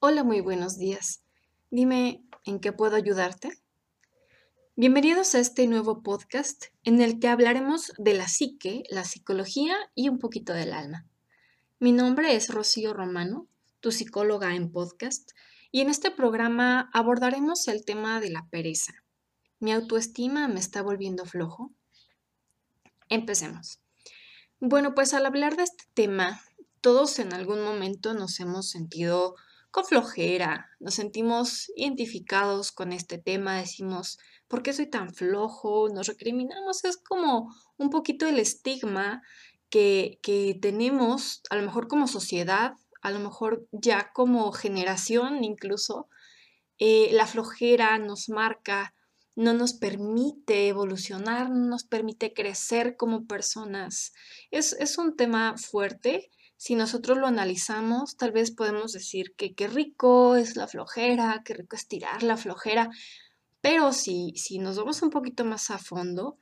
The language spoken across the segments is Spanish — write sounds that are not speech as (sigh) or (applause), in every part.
Hola, muy buenos días. Dime, ¿en qué puedo ayudarte? Bienvenidos a este nuevo podcast en el que hablaremos de la psique, la psicología y un poquito del alma. Mi nombre es Rocío Romano, tu psicóloga en podcast, y en este programa abordaremos el tema de la pereza. ¿Mi autoestima me está volviendo flojo? Empecemos. Bueno, pues al hablar de este tema, todos en algún momento nos hemos sentido con flojera, nos sentimos identificados con este tema, decimos, ¿por qué soy tan flojo? Nos recriminamos, es como un poquito el estigma que, que tenemos, a lo mejor como sociedad, a lo mejor ya como generación incluso, eh, la flojera nos marca, no nos permite evolucionar, no nos permite crecer como personas. Es, es un tema fuerte si nosotros lo analizamos, tal vez podemos decir que qué rico es la flojera, qué rico es tirar la flojera, pero si, si nos vamos un poquito más a fondo,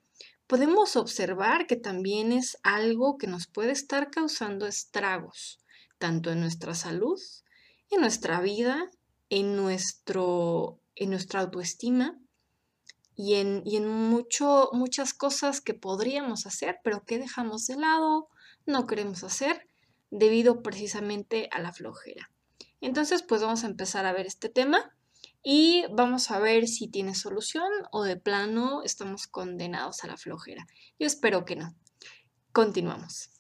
podemos observar que también es algo que nos puede estar causando estragos, tanto en nuestra salud, en nuestra vida, en, nuestro, en nuestra autoestima y en, y en mucho, muchas cosas que podríamos hacer, pero que dejamos de lado, no queremos hacer debido precisamente a la flojera. Entonces, pues vamos a empezar a ver este tema y vamos a ver si tiene solución o de plano estamos condenados a la flojera. Yo espero que no. Continuamos.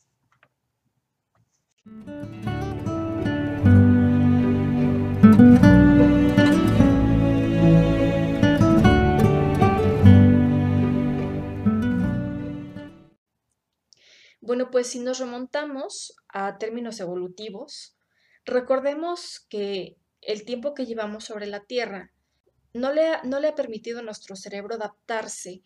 Pues si nos remontamos a términos evolutivos, recordemos que el tiempo que llevamos sobre la Tierra no le ha, no le ha permitido a nuestro cerebro adaptarse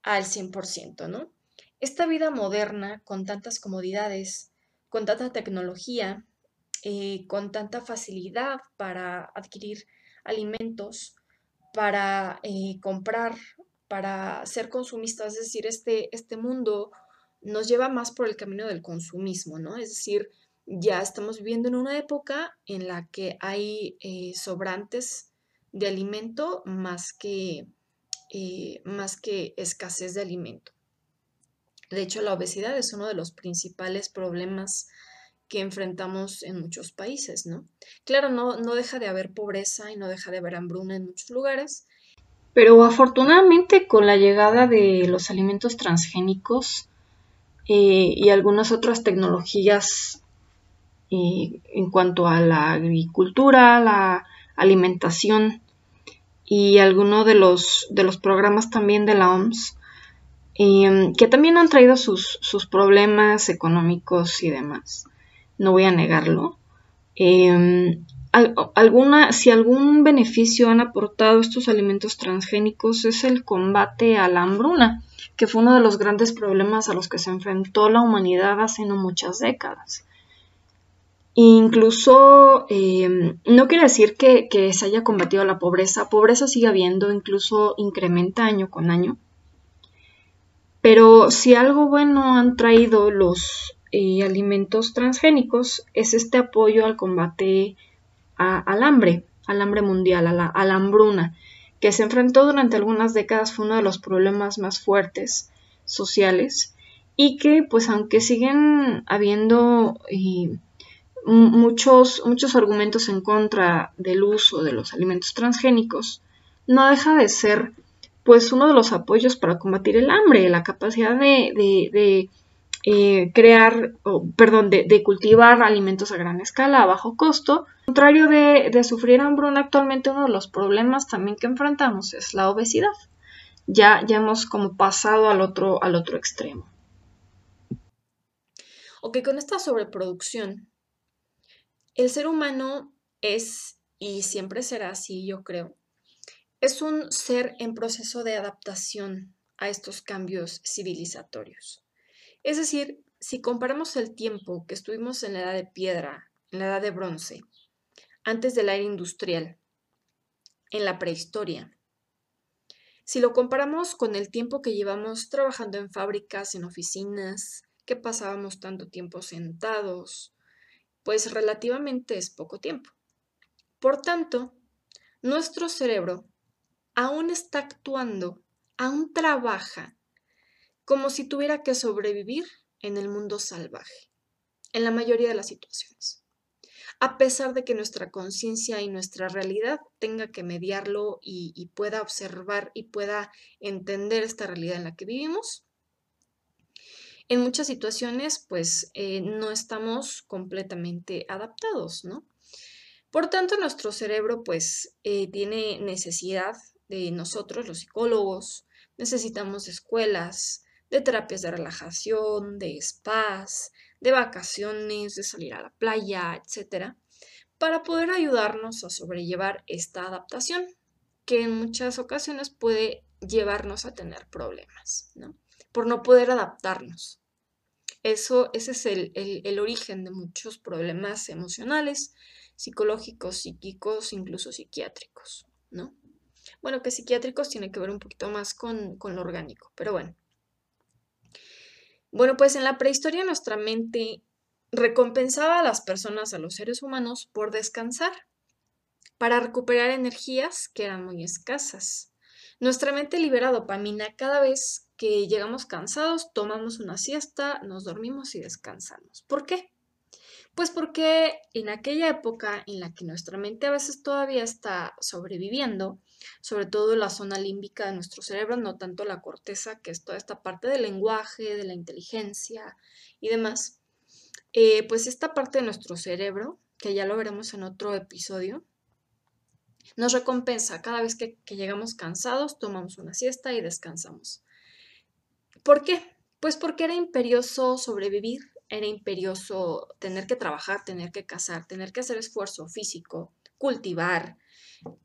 al 100%, ¿no? Esta vida moderna, con tantas comodidades, con tanta tecnología, eh, con tanta facilidad para adquirir alimentos, para eh, comprar, para ser consumistas, es decir, este, este mundo nos lleva más por el camino del consumismo, ¿no? Es decir, ya estamos viviendo en una época en la que hay eh, sobrantes de alimento más que, eh, más que escasez de alimento. De hecho, la obesidad es uno de los principales problemas que enfrentamos en muchos países, ¿no? Claro, no, no deja de haber pobreza y no deja de haber hambruna en muchos lugares, pero afortunadamente con la llegada de los alimentos transgénicos, eh, y algunas otras tecnologías eh, en cuanto a la agricultura, la alimentación y algunos de los, de los programas también de la OMS, em, que también han traído sus, problemas económicos y demás. No voy a negarlo. Alguna, si algún beneficio han aportado estos alimentos transgénicos es el combate a la hambruna que fue uno de los grandes problemas a los que se enfrentó la humanidad hace no muchas décadas. Incluso, eh, no quiere decir que, se haya combatido la pobreza, pobreza sigue habiendo, incluso incrementa año con año. Pero si algo bueno han traído los eh, alimentos transgénicos es este apoyo al combate al hambre, al hambre mundial, a la, hambruna que se enfrentó durante algunas décadas fue uno de los problemas más fuertes sociales y que pues aunque siguen habiendo eh, muchos, muchos argumentos en contra del uso de los alimentos transgénicos, no deja de ser pues uno de los apoyos para combatir el hambre, la capacidad de eh, crear, perdón, de, cultivar alimentos a gran escala, a bajo costo. Al contrario de, sufrir hambruna, actualmente uno de los problemas también que enfrentamos es la obesidad. Ya, ya hemos como pasado al otro, al otro extremo. Ok, con esta sobreproducción, el ser humano es, y siempre será así, yo creo, es un ser en proceso de adaptación a estos cambios civilizatorios. Es decir, si comparamos el tiempo que estuvimos en la edad de piedra, en la edad de bronce, antes del aire industrial, en la prehistoria, si lo comparamos con el tiempo que llevamos trabajando en fábricas, en oficinas, que pasábamos tanto tiempo sentados, pues relativamente es poco tiempo. Por tanto, nuestro cerebro aún está actuando, aún trabaja como si tuviera que sobrevivir en el mundo salvaje, en la mayoría de las situaciones. A pesar de que nuestra conciencia y nuestra realidad tenga que mediarlo y, pueda observar y pueda entender esta realidad en la que vivimos, en muchas situaciones pues eh, no estamos completamente adaptados, ¿no? Por tanto, nuestro cerebro pues eh, tiene necesidad de nosotros, los psicólogos, necesitamos escuelas, de terapias de relajación, de spas, de vacaciones, de salir a la playa, etc., para poder ayudarnos a sobrellevar esta adaptación, que en muchas ocasiones puede llevarnos a tener problemas, ¿no? Por no poder adaptarnos. Eso, ese es el, el origen de muchos problemas emocionales, psicológicos, psíquicos, incluso psiquiátricos, ¿no? Bueno, que psiquiátricos tiene que ver un poquito más con, lo orgánico, pero bueno. Bueno, pues en la prehistoria nuestra mente recompensaba a las personas, a los seres humanos, por descansar, para recuperar energías que eran muy escasas. Nuestra mente libera dopamina cada vez que llegamos cansados, tomamos una siesta, nos dormimos y descansamos. ¿Por qué? Pues porque en aquella época en la que nuestra mente a veces todavía está sobreviviendo, sobre todo la zona límbica de nuestro cerebro, no tanto la corteza, que es toda esta parte del lenguaje, de la inteligencia y demás, eh, pues esta parte de nuestro cerebro, que ya lo veremos en otro episodio, nos recompensa cada vez que, que llegamos cansados, tomamos una siesta y descansamos. ¿Por qué? Pues porque era imperioso sobrevivir era imperioso tener que trabajar, tener que cazar, tener que hacer esfuerzo físico, cultivar,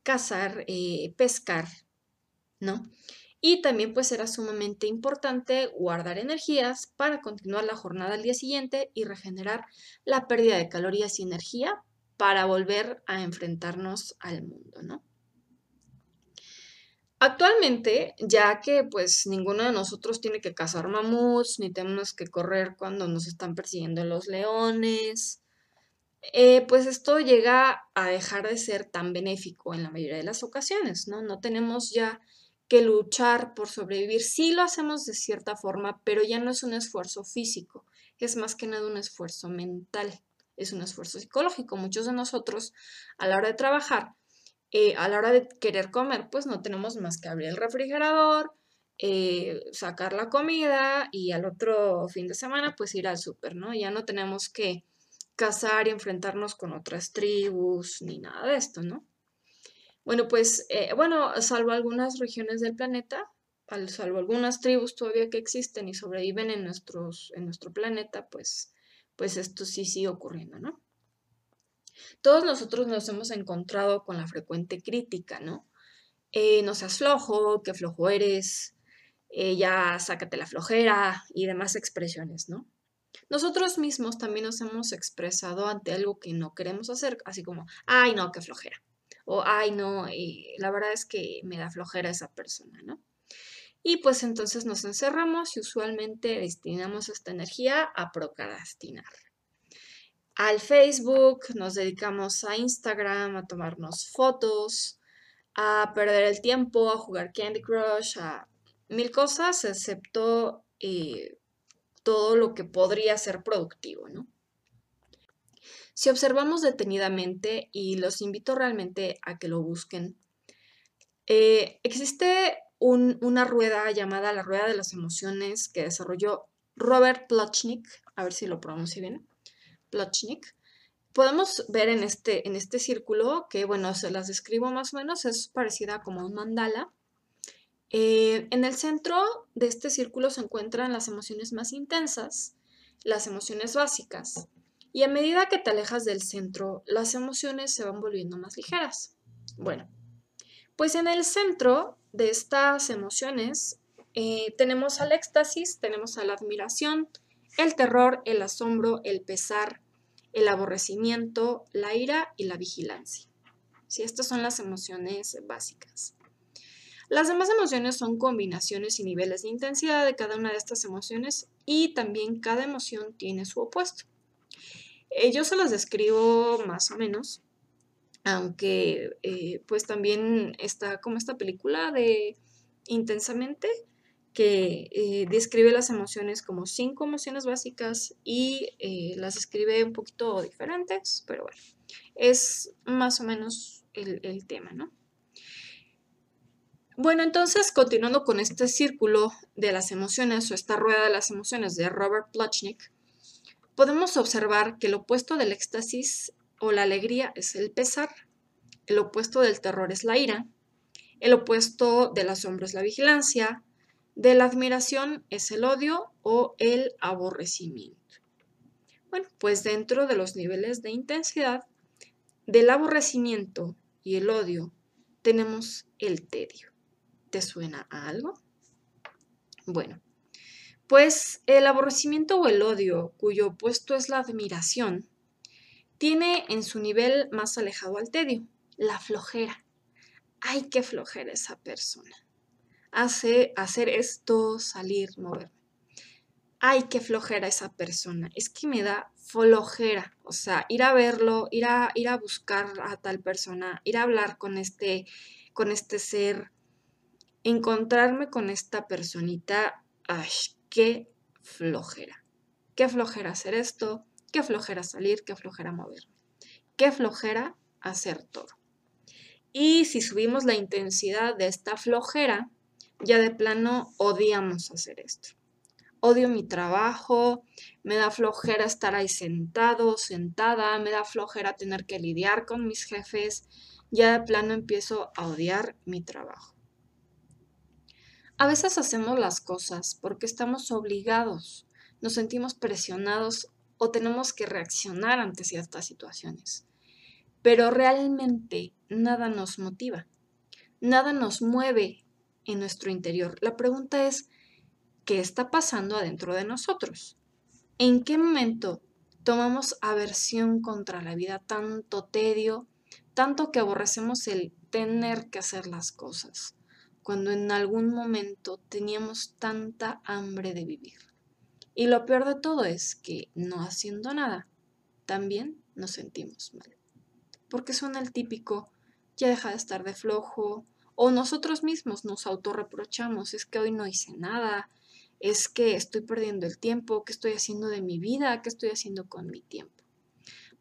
cazar, eh, pescar, ¿no? Y también pues era sumamente importante guardar energías para continuar la jornada al día siguiente y regenerar la pérdida de calorías y energía para volver a enfrentarnos al mundo, ¿no? Actualmente, ya que pues ninguno de nosotros tiene que cazar mamuts, ni tenemos que correr cuando nos están persiguiendo los leones, eh, pues esto llega a dejar de ser tan benéfico en la mayoría de las ocasiones, ¿no? No tenemos ya que luchar por sobrevivir. Sí lo hacemos de cierta forma, pero ya no es un esfuerzo físico, es más que nada un esfuerzo mental, es un esfuerzo psicológico. Muchos de nosotros a la hora de trabajar eh, a la hora de querer comer, pues no tenemos más que abrir el refrigerador, eh, sacar la comida y al otro fin de semana pues ir al súper, ¿no? Ya no tenemos que cazar y enfrentarnos con otras tribus ni nada de esto, ¿no? Bueno, pues, eh, bueno, salvo algunas regiones del planeta, salvo algunas tribus todavía que existen y sobreviven en, nuestros, en nuestro planeta, pues, pues esto sí sigue ocurriendo, ¿no? Todos nosotros nos hemos encontrado con la frecuente crítica, ¿no? Eh, no seas flojo, qué flojo eres, eh, ya sácate la flojera y demás expresiones, ¿no? Nosotros mismos también nos hemos expresado ante algo que no queremos hacer, así como, ay, no, qué flojera. O, ay, no, eh, la verdad es que me da flojera esa persona, ¿no? Y pues entonces nos encerramos y usualmente destinamos esta energía a procrastinar al Facebook, nos dedicamos a Instagram, a tomarnos fotos, a perder el tiempo, a jugar Candy Crush, a mil cosas, excepto eh, todo lo que podría ser productivo, ¿no? Si observamos detenidamente, y los invito realmente a que lo busquen, eh, existe una rueda llamada la rueda de las emociones que desarrolló Robert Plotchnik, a ver si lo pronuncio bien, Plochnik, podemos ver en este, en este círculo, que bueno, se las describo más o menos, es parecida como un mandala. Eh, en el centro de este círculo se encuentran las emociones más intensas, las emociones básicas, y a medida que te alejas del centro, las emociones se van volviendo más ligeras. Bueno, pues en el centro de estas emociones eh, tenemos al éxtasis, tenemos a la admiración, el terror, el asombro, el pesar, el aborrecimiento, la ira y la vigilancia. Sí, estas son las emociones básicas. Las demás emociones son combinaciones y niveles de intensidad de cada una de estas emociones y también cada emoción tiene su opuesto. Eh, yo se los describo más o menos aunque eh, pues también está como esta película de Intensamente, que eh, describe las emociones como cinco emociones básicas y eh, las describe un poquito diferentes, pero bueno, es más o menos el, el tema, ¿no? Bueno, entonces, continuando con este círculo de las emociones o esta rueda de las emociones de Robert Plotchnik, podemos observar que el opuesto del éxtasis o la alegría es el pesar, el opuesto del terror es la ira, el opuesto del asombro es la vigilancia, de la admiración es el odio o el aborrecimiento. Bueno, pues dentro de los niveles de intensidad del aborrecimiento y el odio tenemos el tedio. ¿Te suena a algo? Bueno, pues el aborrecimiento o el odio, cuyo opuesto es la admiración, tiene en su nivel más alejado al tedio, la flojera. Ay, qué flojera esa persona. Hace hacer esto, salir, moverme. Ay, qué flojera esa persona. Es que me da flojera. O sea, ir a verlo, ir a, ir a buscar a tal persona, ir a hablar con este, con este ser, encontrarme con esta personita. Ay, qué flojera. Qué flojera hacer esto, qué flojera salir, qué flojera moverme. Qué flojera hacer todo. Y si subimos la intensidad de esta flojera, ya de plano odiamos hacer esto. Odio mi trabajo, me da flojera estar ahí sentado, sentada, me da flojera tener que lidiar con mis jefes, ya de plano empiezo a odiar mi trabajo. A veces hacemos las cosas porque estamos obligados, nos sentimos presionados o tenemos que reaccionar ante ciertas situaciones pero realmente nada nos motiva, nada nos mueve en nuestro interior. La pregunta es, ¿qué está pasando adentro de nosotros? ¿En qué momento tomamos aversión contra la vida, tanto tedio, tanto que aborrecemos el tener que hacer las cosas, cuando en algún momento teníamos tanta hambre de vivir? Y lo peor de todo es que no haciendo nada, también nos sentimos mal porque suena el típico, ya deja de estar de flojo, o nosotros mismos nos autorreprochamos, es que hoy no hice nada, es que estoy perdiendo el tiempo, ¿qué estoy haciendo de mi vida? ¿Qué estoy haciendo con mi tiempo?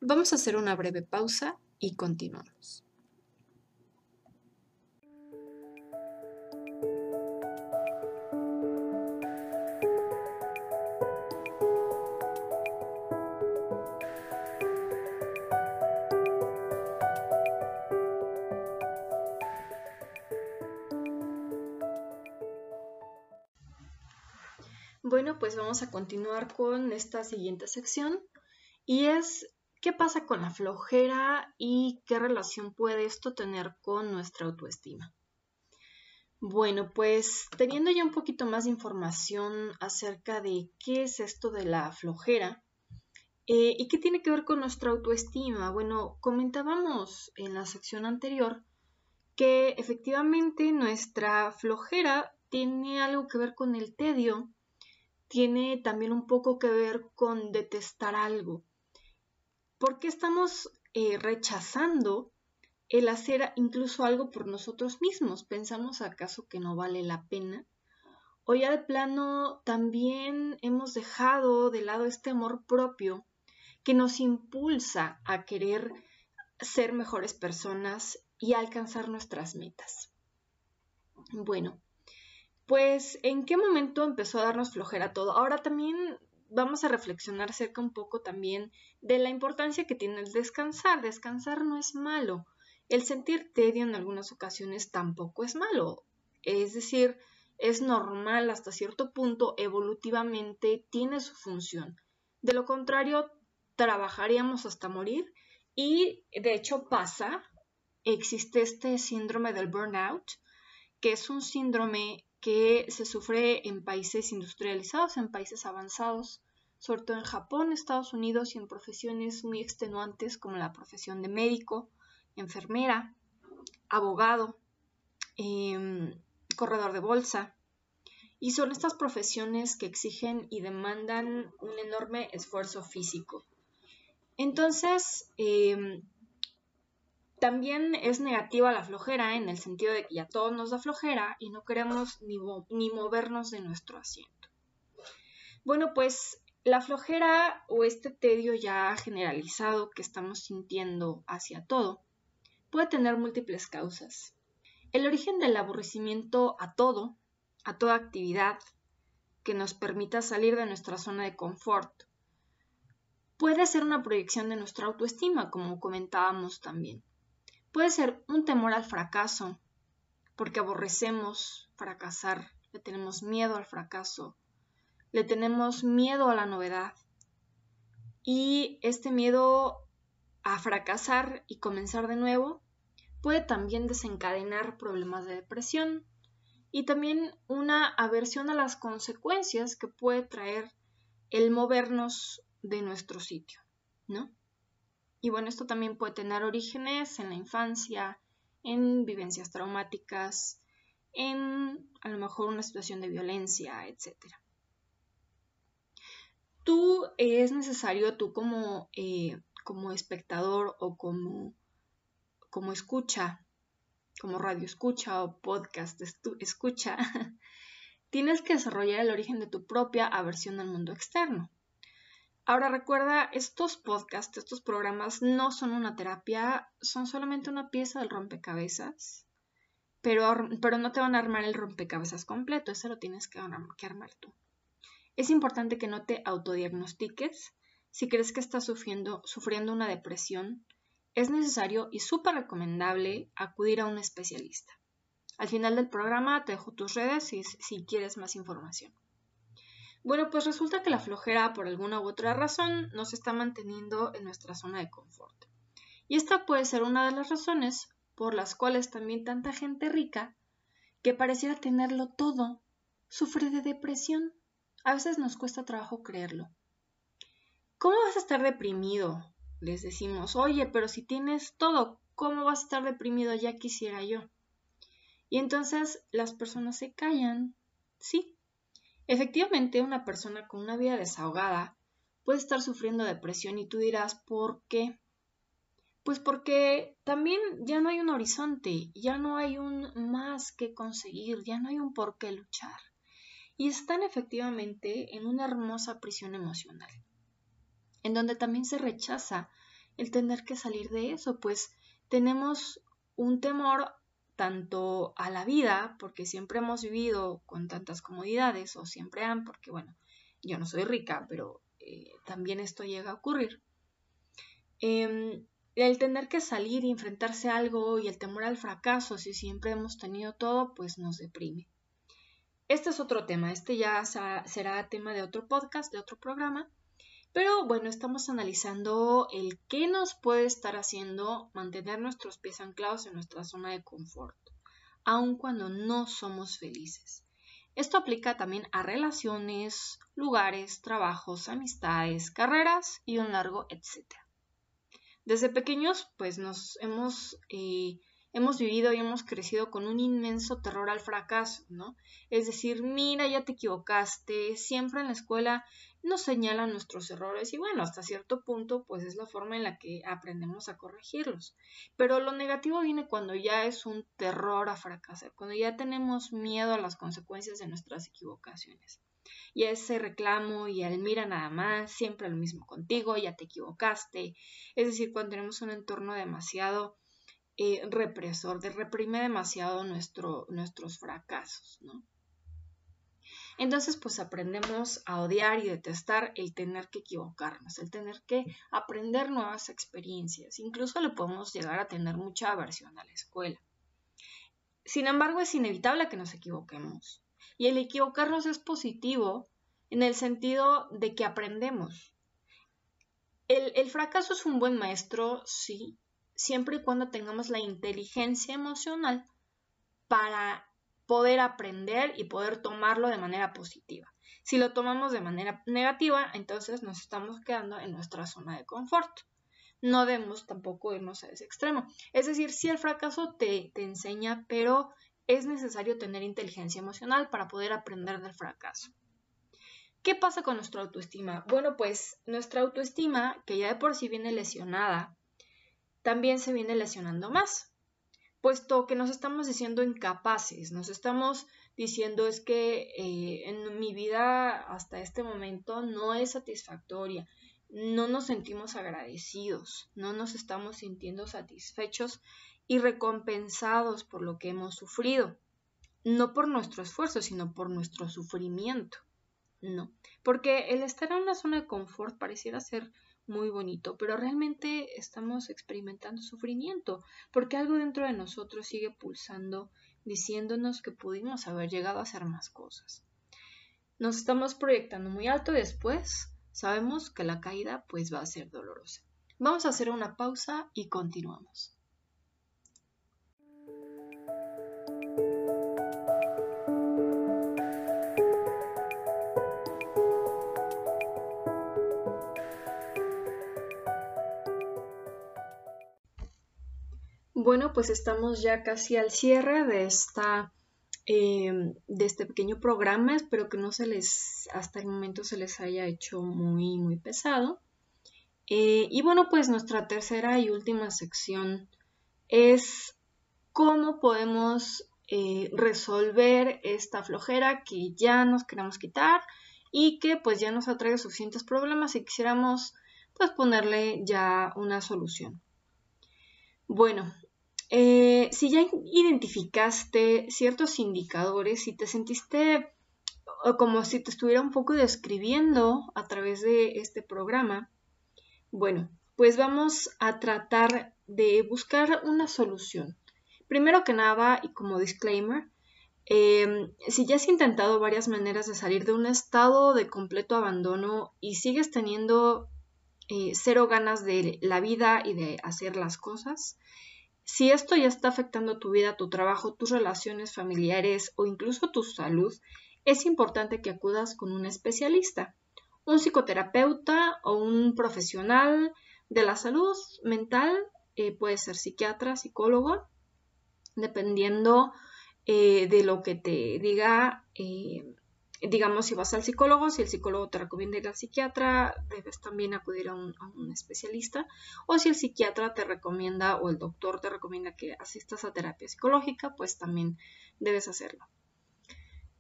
Vamos a hacer una breve pausa y continuamos. Bueno, pues vamos a continuar con esta siguiente sección y es ¿qué pasa con la flojera y qué relación puede esto tener con nuestra autoestima? Bueno, pues teniendo ya un poquito más de información acerca de qué es esto de la flojera eh, y qué tiene que ver con nuestra autoestima, bueno, comentábamos en la sección anterior que efectivamente nuestra flojera tiene algo que ver con el tedio tiene también un poco que ver con detestar algo. ¿Por qué estamos eh, rechazando el hacer incluso algo por nosotros mismos? ¿Pensamos acaso que no vale la pena? O ya de plano también hemos dejado de lado este amor propio que nos impulsa a querer ser mejores personas y alcanzar nuestras metas. Bueno, pues, ¿en qué momento empezó a darnos flojera todo? Ahora también vamos a reflexionar acerca un poco también de la importancia que tiene el descansar. Descansar no es malo. El sentir tedio en algunas ocasiones tampoco es malo. Es decir, es normal hasta cierto punto, evolutivamente tiene su función. De lo contrario, trabajaríamos hasta morir y de hecho pasa, existe este síndrome del burnout, que es un síndrome que se sufre en países industrializados, en países avanzados, sobre todo en Japón, Estados Unidos y en profesiones muy extenuantes como la profesión de médico, enfermera, abogado, em, corredor de bolsa. Y son estas profesiones que exigen y demandan un enorme esfuerzo físico. Entonces, em, También es negativa la flojera en el sentido de que ya todos nos da flojera y no queremos ni, ni movernos de nuestro asiento. Bueno, pues la flojera o este tedio ya generalizado que estamos sintiendo hacia todo puede tener múltiples causas. El origen del aborrecimiento a todo, a toda actividad que nos permita salir de nuestra zona de confort, puede ser una proyección de nuestra autoestima, como comentábamos también. Puede ser un temor al fracaso, porque aborrecemos fracasar, le tenemos miedo al fracaso, le tenemos miedo a la novedad. Y este miedo a fracasar y comenzar de nuevo puede también desencadenar problemas de depresión y también una aversión a las consecuencias que puede traer el movernos de nuestro sitio, ¿no? Y bueno, esto también puede tener orígenes en la infancia, en vivencias traumáticas, en a lo mejor una situación de violencia, etc. Tú es necesario, tú como, eh, como espectador o como, como escucha, como radio escucha o podcast escucha, (laughs) tienes que desarrollar el origen de tu propia aversión al mundo externo. Ahora recuerda, estos podcasts, estos programas no son una terapia, son solamente una pieza del rompecabezas, pero, pero no te van a armar el rompecabezas completo, eso lo tienes que, armar tú. Es importante que no te autodiagnostiques. Si crees que estás sufriendo, sufriendo una depresión, es necesario y súper recomendable acudir a un especialista. Al final del programa te dejo tus redes si quieres más información. Bueno, pues resulta que la flojera, por alguna u otra razón, nos está manteniendo en nuestra zona de confort. Y esta puede ser una de las razones por las cuales también tanta gente rica, que pareciera tenerlo todo, sufre de depresión. A veces nos cuesta trabajo creerlo. ¿Cómo vas a estar deprimido? Les decimos, oye, pero si tienes todo, ¿cómo vas a estar deprimido? Ya quisiera yo. Y entonces las personas se callan. Sí, Efectivamente, una persona con una vida desahogada puede estar sufriendo depresión y tú dirás, ¿por qué? Pues porque también ya no hay un horizonte, ya no hay un más que conseguir, ya no hay un por qué luchar. Y están efectivamente en una hermosa prisión emocional, en donde también se rechaza el tener que salir de eso, pues tenemos un temor tanto a la vida, porque siempre hemos vivido con tantas comodidades, o siempre han, porque bueno, yo no soy rica, pero eh, también esto llega a ocurrir. Em, el tener que salir y enfrentarse a algo y el temor al fracaso, si siempre hemos tenido todo, pues nos deprime. Este es otro tema, este ya será tema de otro podcast, de otro programa, pero bueno, estamos analizando el qué nos puede estar haciendo mantener nuestros pies anclados en nuestra zona de confort, aun cuando no somos felices. Esto aplica también a relaciones, lugares, trabajos, amistades, carreras y un largo etcétera. Desde pequeños, pues nos hemos eh, hemos vivido y hemos crecido con un inmenso terror al fracaso, ¿no? Es decir, mira, ya te equivocaste, siempre en la escuela nos señalan nuestros errores y bueno, hasta cierto punto pues es la forma en la que aprendemos a corregirlos. Pero lo negativo viene cuando ya es un terror a fracasar, cuando ya tenemos miedo a las consecuencias de nuestras equivocaciones. Y ese reclamo y el mira nada más, siempre lo mismo contigo, ya te equivocaste. Es decir, cuando tenemos un entorno demasiado eh, represor, de reprime demasiado nuestro, nuestros fracasos, ¿no? Entonces, pues aprendemos a odiar y detestar el tener que equivocarnos, el tener que aprender nuevas experiencias. Incluso le podemos llegar a tener mucha aversión a la escuela. Sin embargo, es inevitable que nos equivoquemos. Y el equivocarnos es positivo en el sentido de que aprendemos. El, el fracaso es un buen maestro, sí, siempre y cuando tengamos la inteligencia emocional para poder aprender y poder tomarlo de manera positiva. Si lo tomamos de manera negativa, entonces nos estamos quedando en nuestra zona de confort. No debemos tampoco irnos a ese extremo. Es decir, si el fracaso te, te enseña, pero es necesario tener inteligencia emocional para poder aprender del fracaso. ¿Qué pasa con nuestra autoestima? Bueno, pues nuestra autoestima, que ya de por sí viene lesionada también se viene lesionando más, puesto que nos estamos diciendo incapaces, nos estamos diciendo es que eh, en mi vida hasta este momento no es satisfactoria, no nos sentimos agradecidos, no nos estamos sintiendo satisfechos y recompensados por lo que hemos sufrido, no por nuestro esfuerzo, sino por nuestro sufrimiento. No, porque el estar en una zona de confort pareciera ser muy bonito, pero realmente estamos experimentando sufrimiento, porque algo dentro de nosotros sigue pulsando, diciéndonos que pudimos haber llegado a hacer más cosas. Nos estamos proyectando muy alto y después sabemos que la caída pues va a ser dolorosa. Vamos a hacer una pausa y continuamos. Bueno, pues estamos ya casi al cierre de esta em, de este pequeño programa. Espero que no se les, hasta el momento se les haya hecho muy, muy pesado. Eh, y bueno, pues nuestra tercera y última sección es cómo podemos eh, resolver esta flojera que ya nos queremos quitar y que pues ya nos atrae suficientes problemas y quisiéramos pues ponerle ya una solución. Bueno, eh, si ya identificaste ciertos indicadores, si te sentiste como si te estuviera un poco describiendo a través de este programa, bueno, pues vamos a tratar de buscar una solución. Primero que nada, y como disclaimer, em, si ya has intentado varias maneras de salir de un estado de completo abandono y sigues teniendo eh, cero ganas de la vida y de hacer las cosas, si esto ya está afectando tu vida, tu trabajo, tus relaciones familiares o incluso tu salud, es importante que acudas con un especialista, un psicoterapeuta o un profesional de la salud mental, eh, puede ser psiquiatra, psicólogo, dependiendo eh, de lo que te diga eh, digamos, si vas al psicólogo, si el psicólogo te recomienda ir al psiquiatra, debes también acudir a un, especialista. O si el psiquiatra te recomienda o el doctor te recomienda que asistas a terapia psicológica, pues también debes hacerlo.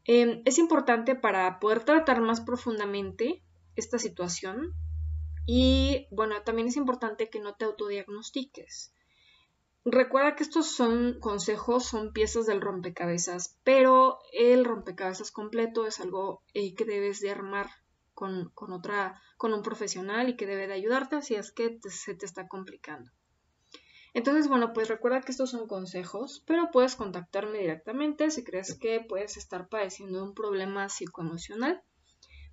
Em, es importante para poder tratar más profundamente esta situación y, bueno, también es importante que no te autodiagnostiques. Recuerda que estos son consejos, son piezas del rompecabezas, pero el rompecabezas completo es algo eh, que debes de armar con, otra, con un profesional y que debe de ayudarte si es que se te está complicando. Entonces, bueno, pues recuerda que estos son consejos, pero puedes contactarme directamente si crees que puedes estar padeciendo un problema psicoemocional.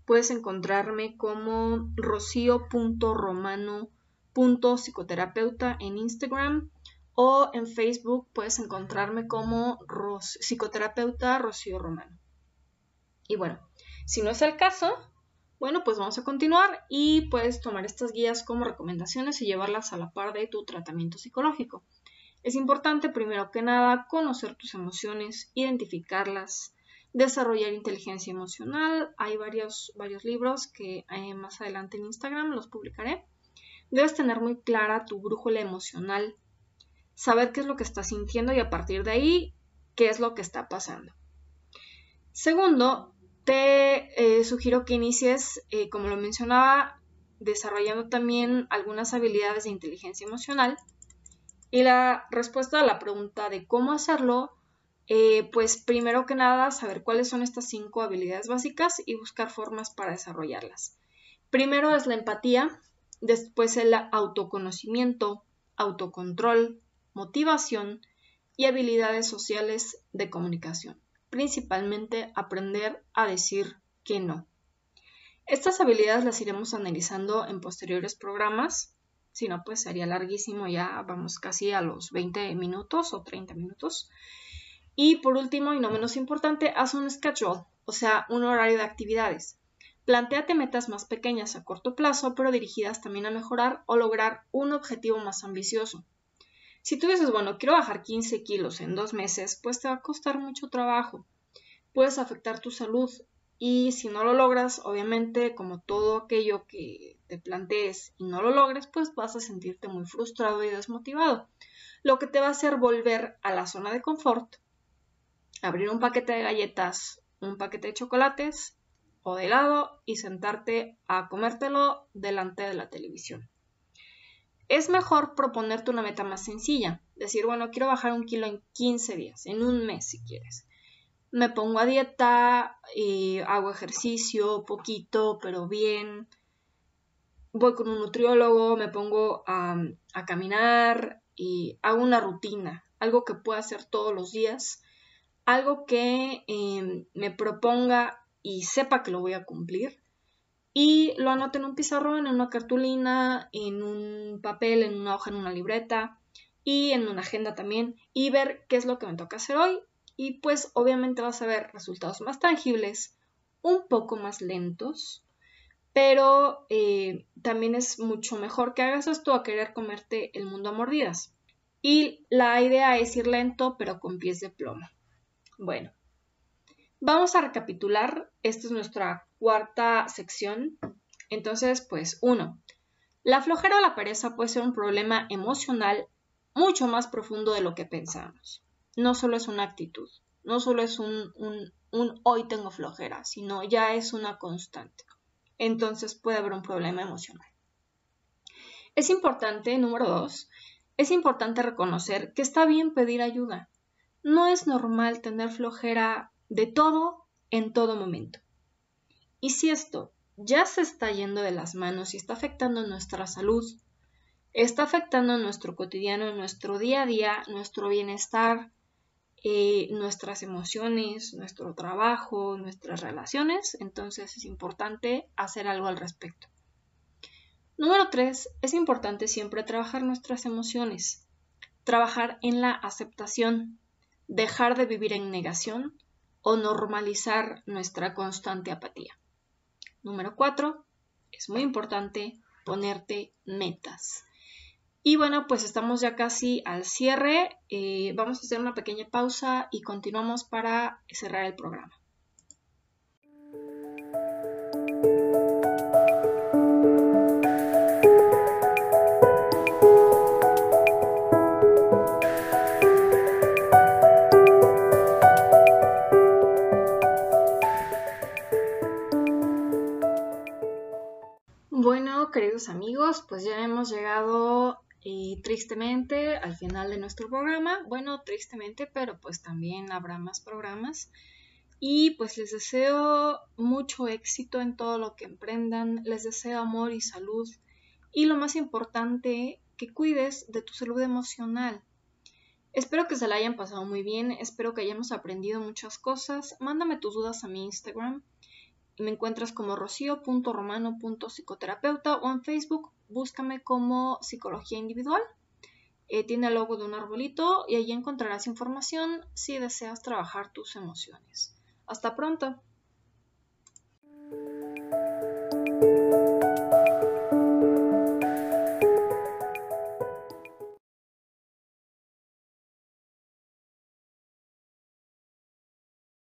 Puedes encontrarme como rocío.romano.psicoterapeuta en Instagram o en Facebook puedes encontrarme como psicoterapeuta Rocío Romano. Y bueno, si no es el caso, bueno, pues vamos a continuar y puedes tomar estas guías como recomendaciones y llevarlas a la par de tu tratamiento psicológico. Es importante, primero que nada, conocer tus emociones, identificarlas, desarrollar inteligencia emocional. Hay varios, varios libros que eh, más adelante en Instagram los publicaré. Debes tener muy clara tu brújula emocional, saber qué es lo que estás sintiendo y a partir de ahí, qué es lo que está pasando. Segundo, te eh, sugiero que inicies, eh, como lo mencionaba, desarrollando también algunas habilidades de inteligencia emocional. Y la respuesta a la pregunta de cómo hacerlo, eh, pues primero que nada, saber cuáles son estas cinco habilidades básicas y buscar formas para desarrollarlas. Primero es la empatía, después el autoconocimiento, autocontrol, motivación y habilidades sociales de comunicación, principalmente aprender a decir que no. Estas habilidades las iremos analizando en posteriores programas, si no, pues sería larguísimo, ya vamos casi a los 20 minutos o 30 minutos. Y por último, y no menos importante, haz un schedule, o sea, un horario de actividades. Plantéate metas más pequeñas a corto plazo, pero dirigidas también a mejorar o lograr un objetivo más ambicioso. Si tú dices, bueno, quiero bajar 15 kilos en dos meses, pues te va a costar mucho trabajo. Puedes afectar tu salud Y si no lo logras, obviamente, como todo aquello que te plantees y no lo logres, pues vas a sentirte muy frustrado y desmotivado. Lo que te va a hacer volver a la zona de confort, abrir un paquete de galletas, un paquete de chocolates o de helado y sentarte a comértelo delante de la televisión. Es mejor proponerte una meta más sencilla, decir, bueno, quiero bajar un kilo en 15 días, en un mes si quieres me pongo a dieta, y hago ejercicio poquito, pero bien. Voy con un nutriólogo, me pongo a, caminar y hago una rutina, algo que pueda hacer todos los días, algo que em, me proponga y sepa que lo voy a cumplir. Y lo anoto en un pizarrón, en una cartulina, en un papel, en una hoja, en una libreta y en una agenda también. Y ver qué es lo que me toca hacer hoy y pues obviamente vas a ver resultados más tangibles, un poco más lentos, pero eh, también es mucho mejor que hagas esto a querer comerte el mundo a mordidas. Y la idea es ir lento, pero con pies de plomo. Bueno, vamos a recapitular. Esta es nuestra cuarta sección. Entonces, pues, uno, la flojera o la pereza puede ser un problema emocional mucho más profundo de lo que pensamos no solo es una actitud, no solo es un, hoy tengo flojera, sino ya es una constante. Entonces puede haber un problema emocional. Es importante, número dos, es importante reconocer que está bien pedir ayuda. No es normal tener flojera de todo en todo momento. Y si esto ya se está yendo de las manos y está afectando nuestra salud, está afectando nuestro cotidiano, nuestro día a día, nuestro bienestar, eh, nuestras emociones, nuestro trabajo, nuestras relaciones, entonces es importante hacer algo al respecto. Número tres, es importante siempre trabajar nuestras emociones, trabajar en la aceptación, dejar de vivir en negación o normalizar nuestra constante apatía. Número cuatro, es muy importante ponerte metas. Y bueno, pues estamos ya casi al cierre. Eh, vamos a hacer una pequeña pausa y continuamos para cerrar el programa. Queridos amigos, pues ya hemos llegado y tristemente, al final de nuestro programa, bueno, tristemente, pero pues también habrá más programas. Y pues les deseo mucho éxito en todo lo que emprendan, les deseo amor y salud. Y lo más importante, que cuides de tu salud emocional. Espero que se la hayan pasado muy bien, espero que hayamos aprendido muchas cosas. Mándame tus dudas a mi Instagram. Me encuentras como rocío.romano.psicoterapeuta o en Facebook búscame como psicología individual. Eh, tiene el logo de un arbolito y allí encontrarás información si deseas trabajar tus emociones. Hasta pronto.